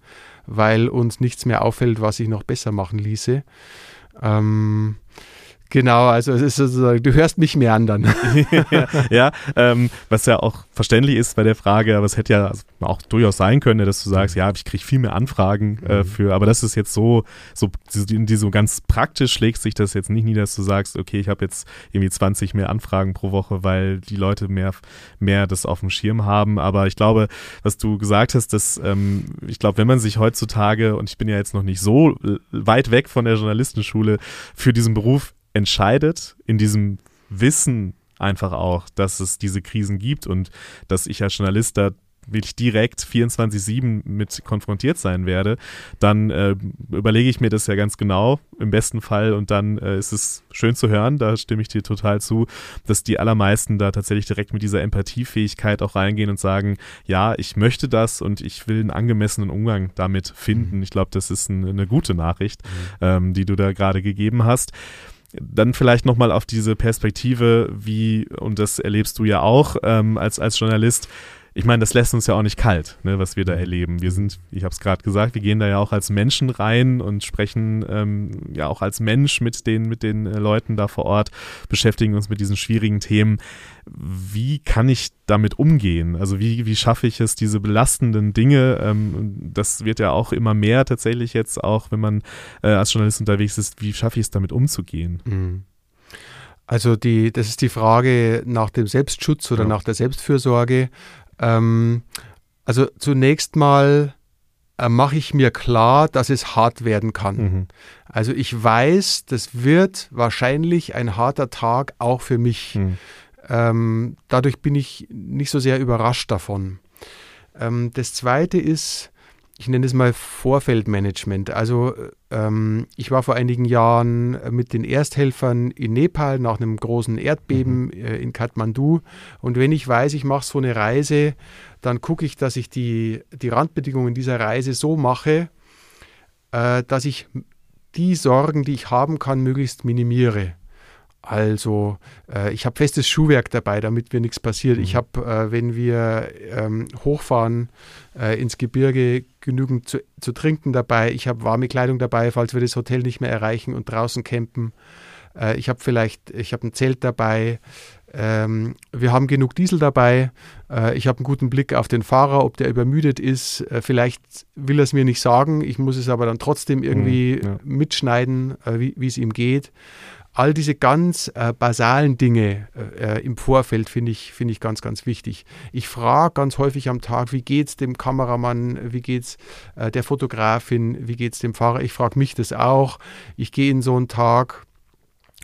weil uns nichts mehr auffällt, was sich noch besser machen ließe. Ähm, Genau, also es ist sozusagen, du hörst mich meandern. ja, *laughs* ja ähm, was ja auch verständlich ist bei der Frage, aber es hätte ja auch durchaus sein können, dass du sagst, ja, ich kriege viel mehr Anfragen äh, mhm. für, aber das ist jetzt so, so, die, die so ganz praktisch schlägt sich das jetzt nicht nieder, dass du sagst, okay, ich habe jetzt irgendwie 20 mehr Anfragen pro Woche, weil die Leute mehr, mehr das auf dem Schirm haben. Aber ich glaube, was du gesagt hast, dass ähm, ich glaube, wenn man sich heutzutage, und ich bin ja jetzt noch nicht so weit weg von der Journalistenschule, für diesen Beruf entscheidet, in diesem Wissen einfach auch, dass es diese Krisen gibt und dass ich als Journalist da wirklich direkt 24-7 mit konfrontiert sein werde, dann äh, überlege ich mir das ja ganz genau im besten Fall und dann äh, ist es schön zu hören, da stimme ich dir total zu, dass die allermeisten da tatsächlich direkt mit dieser Empathiefähigkeit auch reingehen und sagen, ja, ich möchte das und ich will einen angemessenen Umgang damit finden. Mhm. Ich glaube, das ist ein, eine gute Nachricht, mhm. ähm, die du da gerade gegeben hast dann vielleicht nochmal auf diese Perspektive, wie, und das erlebst du ja auch ähm, als, als Journalist, ich meine, das lässt uns ja auch nicht kalt, ne, was wir da erleben. Wir sind, ich habe es gerade gesagt, wir gehen da ja auch als Menschen rein und sprechen ähm, ja auch als Mensch mit den, mit den äh, Leuten da vor Ort, beschäftigen uns mit diesen schwierigen Themen. Wie kann ich damit umgehen? Also wie, wie schaffe ich es, diese belastenden Dinge, ähm, das wird ja auch immer mehr tatsächlich jetzt auch, wenn man äh, als Journalist unterwegs ist, wie schaffe ich es damit umzugehen? Mhm. Also die, das ist die Frage nach dem Selbstschutz oder ja. nach der Selbstfürsorge. Ähm, also zunächst mal äh, mache ich mir klar, dass es hart werden kann. Mhm. Also ich weiß, das wird wahrscheinlich ein harter Tag auch für mich. Mhm. Ähm, dadurch bin ich nicht so sehr überrascht davon. Ähm, das Zweite ist, ich nenne es mal Vorfeldmanagement. Also ähm, ich war vor einigen Jahren mit den Ersthelfern in Nepal nach einem großen Erdbeben mhm. äh, in Kathmandu. Und wenn ich weiß, ich mache so eine Reise, dann gucke ich, dass ich die, die Randbedingungen dieser Reise so mache, äh, dass ich die Sorgen, die ich haben kann, möglichst minimiere. Also äh, ich habe festes Schuhwerk dabei, damit mir nichts passiert. Mhm. Ich habe, äh, wenn wir ähm, hochfahren äh, ins Gebirge, genügend zu, zu trinken dabei. Ich habe warme Kleidung dabei, falls wir das Hotel nicht mehr erreichen und draußen campen. Äh, ich habe vielleicht, ich habe ein Zelt dabei. Ähm, wir haben genug Diesel dabei. Äh, ich habe einen guten Blick auf den Fahrer, ob der übermüdet ist. Äh, vielleicht will er es mir nicht sagen. Ich muss es aber dann trotzdem irgendwie Mhm, ja. mitschneiden, äh, wie es ihm geht. All diese ganz äh, basalen Dinge äh, im Vorfeld finde ich, finde ich ganz, ganz wichtig. Ich frage ganz häufig am Tag, wie geht es dem Kameramann, wie geht es äh, der Fotografin, wie geht es dem Fahrer. Ich frage mich das auch. Ich gehe in so einen Tag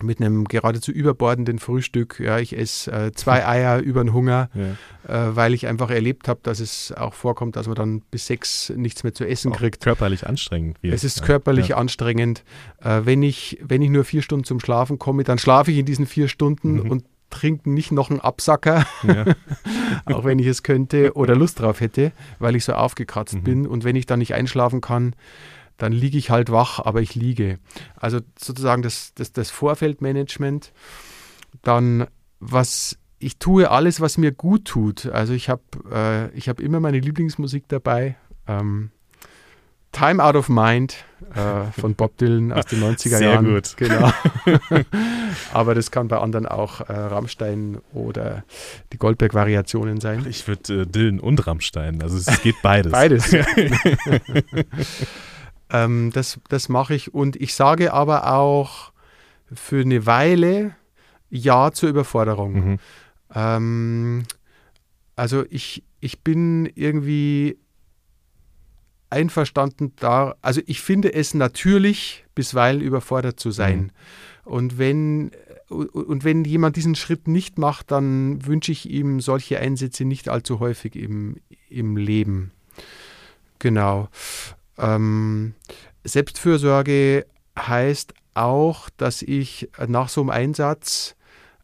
mit einem geradezu überbordenden Frühstück. Ja, ich esse äh, zwei *laughs* Eier über den Hunger, Ja. äh, weil ich einfach erlebt habe, dass es auch vorkommt, dass man dann bis sechs nichts mehr zu essen Auch kriegt. körperlich anstrengend wird. Es ist Ja. körperlich Ja. anstrengend. Äh, wenn, ich, wenn ich nur vier Stunden zum Schlafen komme, dann schlafe ich in diesen vier Stunden Mhm. und trinke nicht noch einen Absacker, *laughs* auch wenn ich es könnte oder Lust drauf hätte, weil ich so aufgekratzt Mhm. bin. Und wenn ich dann nicht einschlafen kann, dann liege ich halt wach, aber ich liege. Also sozusagen das, das, das Vorfeldmanagement. Dann, was ich tue, alles, was mir gut tut. Also ich habe äh, ich hab immer meine Lieblingsmusik dabei. Ähm, Time Out of Mind äh, von Bob Dylan aus den *laughs* 90er Sehr Jahren. gut. *laughs* Genau. *laughs* Aber das kann bei anderen auch äh, Rammstein oder die Goldberg-Variationen sein. Ich würde äh, Dylan und Rammstein, also es geht beides. Beides. Ähm, das das mache ich und ich sage aber auch für eine Weile Ja zur Überforderung. Mhm. Ähm, also ich, ich bin irgendwie einverstanden da, also ich finde es natürlich, bisweilen überfordert zu sein. Mhm. Und wenn und wenn jemand diesen Schritt nicht macht, dann wünsche ich ihm solche Einsätze nicht allzu häufig im, im Leben. Genau. Ähm, Selbstfürsorge heißt auch, dass ich nach so einem Einsatz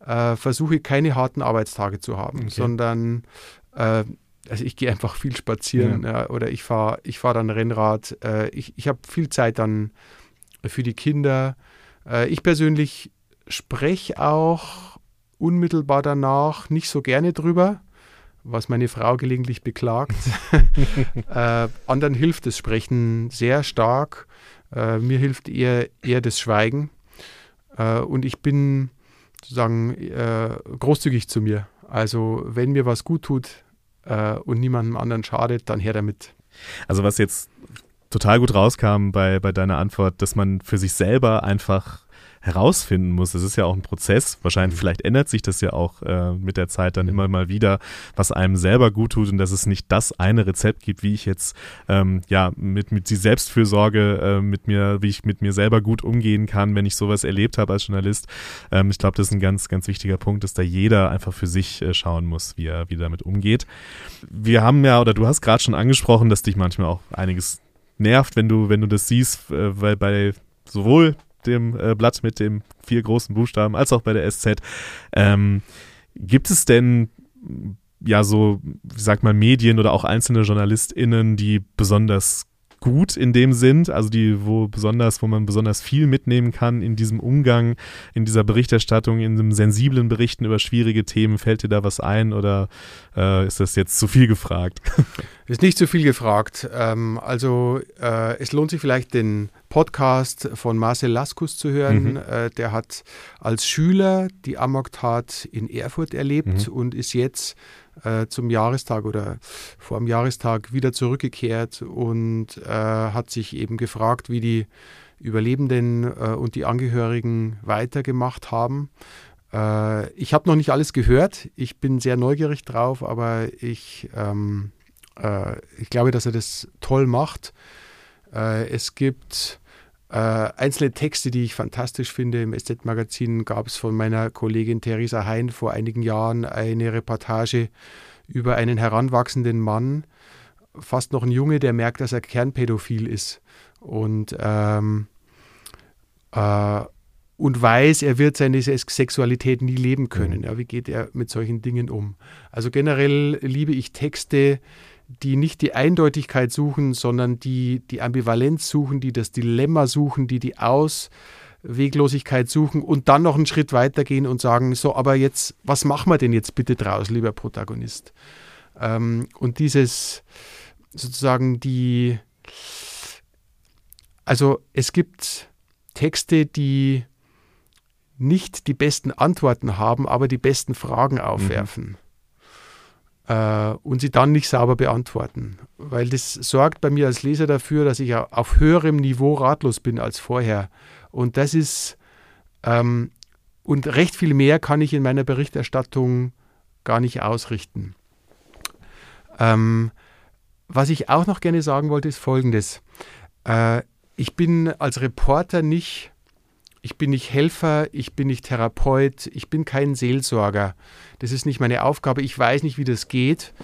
äh, versuche, keine harten Arbeitstage zu haben, Okay. sondern äh, also ich gehe einfach viel spazieren ja. oder ich fahre ich fahr dann Rennrad. Äh, ich ich habe viel Zeit dann für die Kinder. Äh, ich persönlich spreche auch unmittelbar danach nicht so gerne drüber, was meine Frau gelegentlich beklagt. *laughs* äh, anderen hilft das Sprechen sehr stark. Äh, mir hilft eher, eher das Schweigen. Äh, und ich bin sozusagen äh, großzügig zu mir. Also wenn mir was gut tut äh, und niemandem anderen schadet, dann her damit. Also was jetzt total gut rauskam bei, bei deiner Antwort, dass man für sich selber einfach herausfinden muss. Es ist ja auch ein Prozess. Wahrscheinlich, vielleicht ändert sich das ja auch äh, mit der Zeit dann immer mal wieder, was einem selber gut tut und dass es nicht das eine Rezept gibt, wie ich jetzt ähm, ja mit, mit die Selbstfürsorge äh, mit mir, wie ich mit mir selber gut umgehen kann, wenn ich sowas erlebt habe als Journalist. Ähm, ich glaube, das ist ein ganz, ganz wichtiger Punkt, dass da jeder einfach für sich äh, schauen muss, wie er, wie er damit umgeht. Wir haben ja, oder du hast gerade schon angesprochen, dass dich manchmal auch einiges nervt, wenn du, wenn du das siehst, äh, weil bei sowohl dem äh, Blatt mit dem vier großen Buchstaben als auch bei der SZ. Ähm, gibt es denn ja so, wie sagt man, Medien oder auch einzelne JournalistInnen, die besonders gut in dem sind, also die, wo besonders, wo man besonders viel mitnehmen kann in diesem Umgang, in dieser Berichterstattung, in dem sensiblen Berichten über schwierige Themen. Fällt dir da was ein oder äh, ist das jetzt zu viel gefragt? *laughs* Ist nicht zu viel gefragt. Ähm, also äh, es lohnt sich vielleicht den Podcast von Marcel Laskus zu hören. Mhm. Äh, der hat als Schüler die Amok-Tat in Erfurt erlebt Mhm. und ist jetzt äh, zum Jahrestag oder vor dem Jahrestag wieder zurückgekehrt und äh, hat sich eben gefragt, wie die Überlebenden äh, und die Angehörigen weitergemacht haben. Äh, ich habe noch nicht alles gehört. Ich bin sehr neugierig drauf, aber ich, ähm, äh, ich glaube, dass er das toll macht. Äh, es gibt äh, einzelne Texte, die ich fantastisch finde. Im SZ-Magazin gab es von meiner Kollegin Theresa Hein vor einigen Jahren eine Reportage über einen heranwachsenden Mann, fast noch ein Junge, der merkt, dass er kernpädophil ist und, ähm, äh, und weiß, er wird seine Sexualität nie leben können. Ja, wie geht er mit solchen Dingen um? Also generell liebe ich Texte, die nicht die Eindeutigkeit suchen, sondern die die Ambivalenz suchen, die das Dilemma suchen, die die Aus, Weglosigkeit suchen und dann noch einen Schritt weitergehen und sagen, so, aber jetzt, was machen wir denn jetzt bitte draus, lieber Protagonist? Ähm, und dieses sozusagen die, also es gibt Texte, die nicht die besten Antworten haben, aber die besten Fragen aufwerfen. Mhm und sie dann nicht sauber beantworten. Weil das sorgt bei mir als Leser dafür, dass ich auf höherem Niveau ratlos bin als vorher. Und das ist, ähm, und recht viel mehr kann ich in meiner Berichterstattung gar nicht ausrichten. Ähm, was ich auch noch gerne sagen wollte, ist Folgendes. Äh, ich bin als Reporter nicht ich bin nicht Helfer, ich bin nicht Therapeut, ich bin kein Seelsorger. Das ist nicht meine Aufgabe. Ich weiß nicht, wie das geht.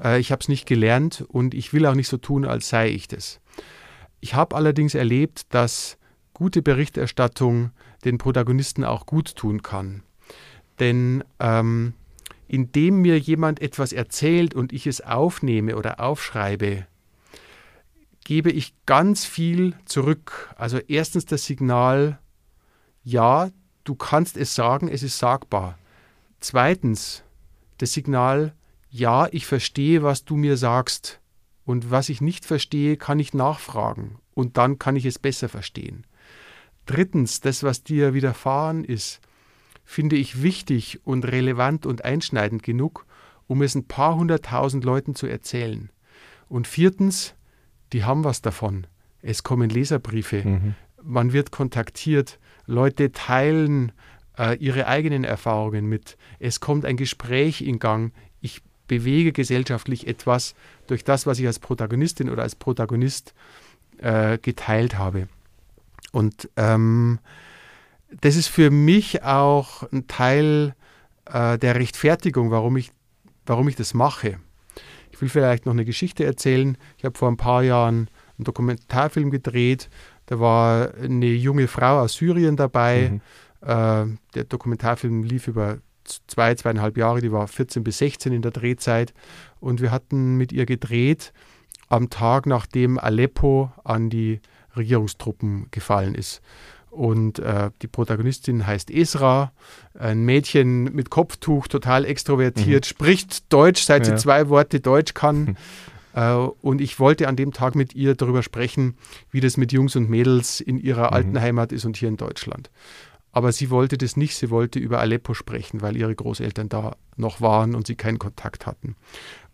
Äh, ich habe es nicht gelernt und ich will auch nicht so tun, als sei ich das. Ich habe allerdings erlebt, dass gute Berichterstattung den Protagonisten auch gut tun kann. Denn ähm, indem mir jemand etwas erzählt und ich es aufnehme oder aufschreibe, gebe ich ganz viel zurück. Also erstens das Signal, ja, du kannst es sagen, es ist sagbar. Zweitens, das Signal, ja, ich verstehe, was du mir sagst. Und was ich nicht verstehe, kann ich nachfragen. Und dann kann ich es besser verstehen. Drittens, das, was dir widerfahren ist, finde ich wichtig und relevant und einschneidend genug, um es ein paar hunderttausend Leuten zu erzählen. Und viertens, die haben was davon. Es kommen Leserbriefe, mhm. Man wird kontaktiert, Leute teilen äh, ihre eigenen Erfahrungen mit. Es kommt ein Gespräch in Gang. Ich bewege gesellschaftlich etwas durch das, was ich als Protagonistin oder als Protagonist äh, geteilt habe. Und ähm, das ist für mich auch ein Teil äh, der Rechtfertigung, warum ich, warum ich das mache. Ich will vielleicht noch eine Geschichte erzählen. Ich habe vor ein paar Jahren einen Dokumentarfilm gedreht da war eine junge Frau aus Syrien dabei. Mhm. Äh, der Dokumentarfilm lief über zwei, zweieinhalb Jahre, die war 14 bis 16 in der Drehzeit. Und wir hatten mit ihr gedreht am Tag, nachdem Aleppo an die Regierungstruppen gefallen ist. Und äh, die Protagonistin heißt Esra, ein Mädchen mit Kopftuch, total extrovertiert, mhm. spricht Deutsch, seit ja. sie zwei Worte Deutsch kann. *laughs* Äh, und ich wollte an dem Tag mit ihr darüber sprechen, wie das mit Jungs und Mädels in ihrer mhm. alten Heimat ist und hier in Deutschland. Aber sie wollte das nicht, sie wollte über Aleppo sprechen, weil ihre Großeltern da noch waren und sie keinen Kontakt hatten.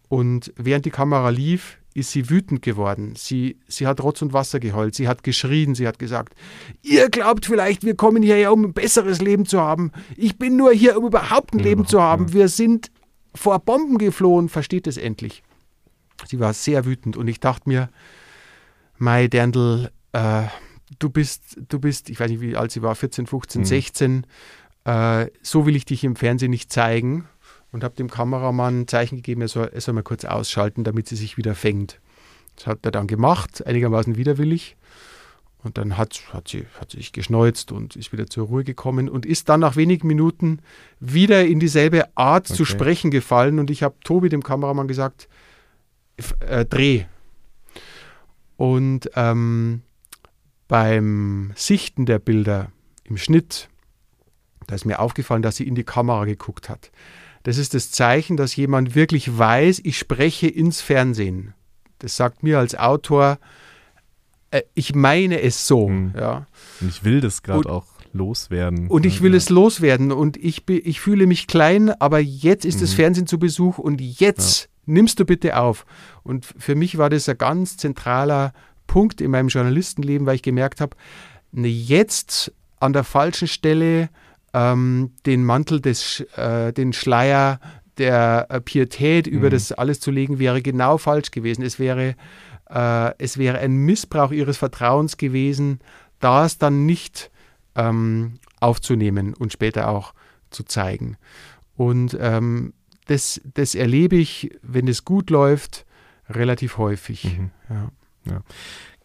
Und während die Kamera lief, ist sie wütend geworden. Sie, sie hat Rotz und Wasser geheult, sie hat geschrien, sie hat gesagt, ihr glaubt vielleicht, wir kommen hierher, um ein besseres Leben zu haben. Ich bin nur hier, um überhaupt ein Leben zu haben. Wir sind vor Bomben geflohen, versteht es endlich. Sie war sehr wütend und ich dachte mir, Mai Derndl, äh, du bist, du bist, ich weiß nicht, wie alt sie war, 14, 15, mhm. 16, äh, so will ich dich im Fernsehen nicht zeigen und habe dem Kameramann ein Zeichen gegeben, er soll, er soll mal kurz ausschalten, damit sie sich wieder fängt. Das hat er dann gemacht, einigermaßen widerwillig. Und dann hat, hat, sie, hat sie sich geschneuzt und ist wieder zur Ruhe gekommen und ist dann nach wenigen Minuten wieder in dieselbe Art okay. zu sprechen gefallen. Und ich habe Tobi, dem Kameramann, gesagt, äh, Dreh. Und ähm, beim Sichten der Bilder im Schnitt, da ist mir aufgefallen, dass sie in die Kamera geguckt hat. Das ist das Zeichen, dass jemand wirklich weiß, ich spreche ins Fernsehen. Das sagt mir als Autor, äh, ich meine es so. Mhm. Ja. Und ich will das gerade auch loswerden. Und ich will ja. es loswerden und ich, ich fühle mich klein, aber jetzt ist mhm. das Fernsehen zu Besuch und jetzt nimmst du bitte auf. Und für mich war das ein ganz zentraler Punkt in meinem Journalistenleben, weil ich gemerkt habe, ne, jetzt an der falschen Stelle ähm, den Mantel des, äh, den Schleier der äh, Pietät über mhm. das alles zu legen, wäre genau falsch gewesen. Es wäre, äh, es wäre ein Missbrauch ihres Vertrauens gewesen, das dann nicht ähm, aufzunehmen und später auch zu zeigen. Und ähm, das, das erlebe ich, wenn es gut läuft, relativ häufig. Mhm. Ja. Ja.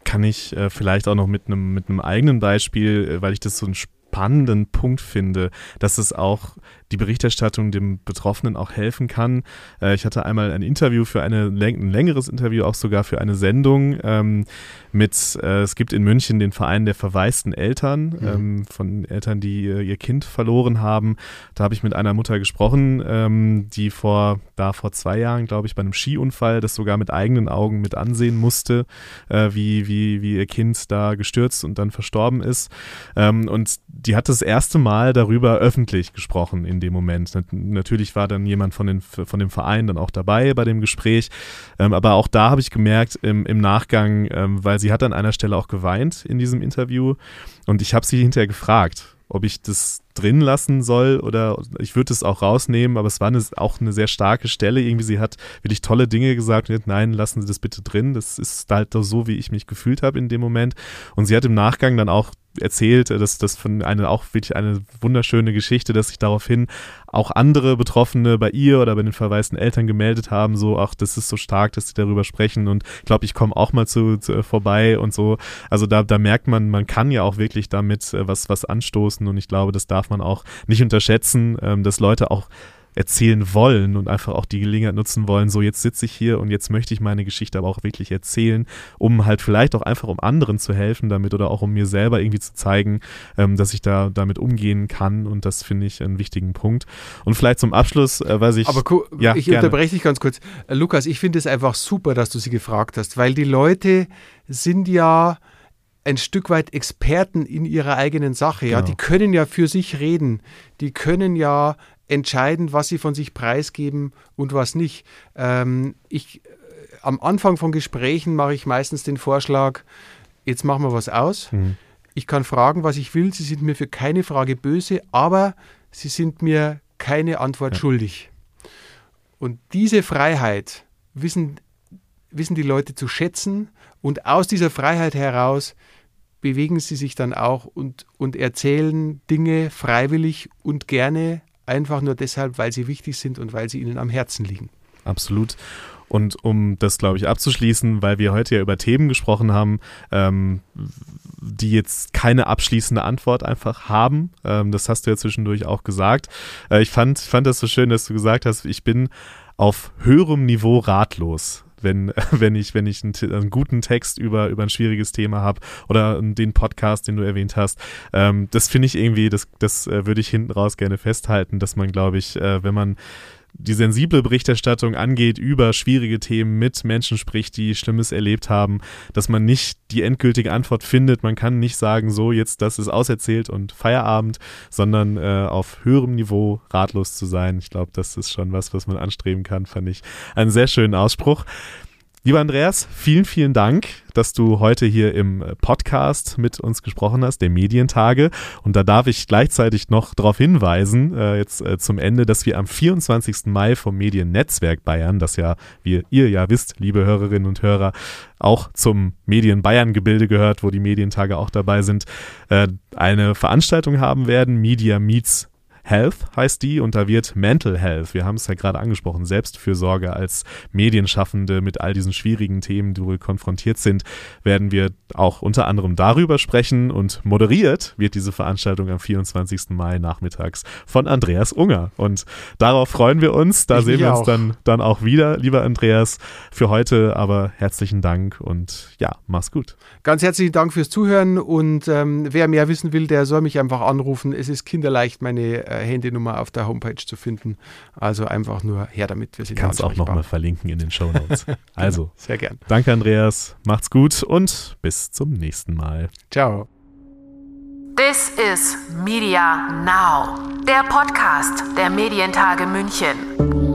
Kann ich äh, vielleicht auch noch mit einem mit eigenen Beispiel, äh, weil ich das so ein spannenden Punkt finde, dass es auch die Berichterstattung dem Betroffenen auch helfen kann. Äh, ich hatte einmal ein Interview für eine, ein längeres Interview, auch sogar für eine Sendung ähm, mit, äh, es gibt in München den Verein der verwaisten Eltern, mhm. ähm, von Eltern, die ihr, ihr, Kind verloren haben. Da habe ich mit einer Mutter gesprochen, ähm, die vor, da vor zwei Jahren, glaube ich, bei einem Skiunfall das sogar mit eigenen Augen mit ansehen musste, äh, wie, wie, wie ihr Kind da gestürzt und dann verstorben ist. Ähm, und die hat das erste Mal darüber öffentlich gesprochen in dem Moment. Natürlich war dann jemand von, den, von dem Verein dann auch dabei bei dem Gespräch, ähm, aber auch da habe ich gemerkt im, im Nachgang, ähm, weil sie hat an einer Stelle auch geweint in diesem Interview und ich habe sie hinterher gefragt, ob ich das drin lassen soll oder ich würde es auch rausnehmen, aber es war eine, auch eine sehr starke Stelle. Irgendwie, sie hat wirklich tolle Dinge gesagt und nein, lassen Sie das bitte drin. Das ist halt so, wie ich mich gefühlt habe in dem Moment. Und sie hat im Nachgang dann auch erzählt, dass das von eine auch wirklich eine wunderschöne Geschichte, dass sich daraufhin auch andere Betroffene bei ihr oder bei den verwaisten Eltern gemeldet haben, so ach, das ist so stark, dass sie darüber sprechen und ich glaube, ich komme auch mal zu, zu, vorbei und so. Also da, da merkt man, man kann ja auch wirklich damit äh, was was anstoßen und ich glaube, das darf man auch nicht unterschätzen, ähm, dass Leute auch erzählen wollen und einfach auch die Gelegenheit nutzen wollen, so jetzt sitze ich hier und jetzt möchte ich meine Geschichte aber auch wirklich erzählen, um halt vielleicht auch einfach um anderen zu helfen damit oder auch um mir selber irgendwie zu zeigen, ähm, dass ich da damit umgehen kann und das finde ich einen wichtigen Punkt. Und vielleicht zum Abschluss, äh, weiß ich. Aber ja, ich gerne. unterbreche dich ganz kurz. Äh, Lukas, ich finde es einfach super, dass du sie gefragt hast, weil die Leute sind ja ein Stück weit Experten in ihrer eigenen Sache. Ja, genau. die können ja für sich reden. Die können ja entscheiden, was sie von sich preisgeben und was nicht. Ähm, ich, äh, am Anfang von Gesprächen mache ich meistens den Vorschlag, jetzt machen wir was aus. Mhm. Ich kann fragen, was ich will. Sie sind mir für keine Frage böse, aber sie sind mir keine Antwort ja. schuldig. Und diese Freiheit wissen, wissen die Leute zu schätzen und aus dieser Freiheit heraus bewegen sie sich dann auch und, und erzählen Dinge freiwillig und gerne einfach nur deshalb, weil sie wichtig sind und weil sie ihnen am Herzen liegen. Absolut. Und um das, glaube ich, abzuschließen, weil wir heute ja über Themen gesprochen haben, ähm, die jetzt keine abschließende Antwort einfach haben. Ähm, das hast du ja zwischendurch auch gesagt. Äh, ich fand, fand das so schön, dass du gesagt hast, ich bin auf höherem Niveau ratlos wenn, *laughs* wenn ich, wenn ich einen, einen guten Text über, über ein schwieriges Thema habe oder den Podcast, den du erwähnt hast. Ähm, das finde ich irgendwie, das, das äh, würde ich hinten raus gerne festhalten, dass man, glaube ich, äh, wenn man die sensible Berichterstattung angeht, über schwierige Themen mit Menschen spricht, die Schlimmes erlebt haben, dass man nicht die endgültige Antwort findet. Man kann nicht sagen, so jetzt, das ist auserzählt und Feierabend, sondern äh, auf höherem Niveau ratlos zu sein. Ich glaube, das ist schon was, was man anstreben kann, fand ich einen sehr schönen Ausspruch. Lieber Andreas, vielen, vielen Dank, dass du heute hier im Podcast mit uns gesprochen hast, der Medientage. Und da darf ich gleichzeitig noch darauf hinweisen, äh, jetzt äh, zum Ende, dass wir am 24. Mai vom Mediennetzwerk Bayern, das ja, wie ihr ja wisst, liebe Hörerinnen und Hörer, auch zum Medien Bayern Gebilde gehört, wo die Medientage auch dabei sind, äh, eine Veranstaltung haben werden, Media Meets Health heißt die und da wird Mental Health, wir haben es ja gerade angesprochen, Selbstfürsorge als Medienschaffende mit all diesen schwierigen Themen, die wohl konfrontiert sind, werden wir auch unter anderem darüber sprechen und moderiert wird diese Veranstaltung am 24. Mai nachmittags von Andreas Unger und darauf freuen wir uns, da ich sehen wir uns dann, dann auch wieder, lieber Andreas, für heute aber herzlichen Dank und ja, mach's gut. Ganz herzlichen Dank fürs Zuhören und ähm, wer mehr wissen will, der soll mich einfach anrufen. Es ist kinderleicht, meine äh, Handynummer auf der Homepage zu finden. Also einfach nur her damit. Wir sind Kannst auch nochmal verlinken in den Show Notes. *laughs* genau, also, sehr gern. Danke, Andreas. Macht's gut und bis zum nächsten Mal. Ciao. This is Media Now, der Podcast der Medientage München.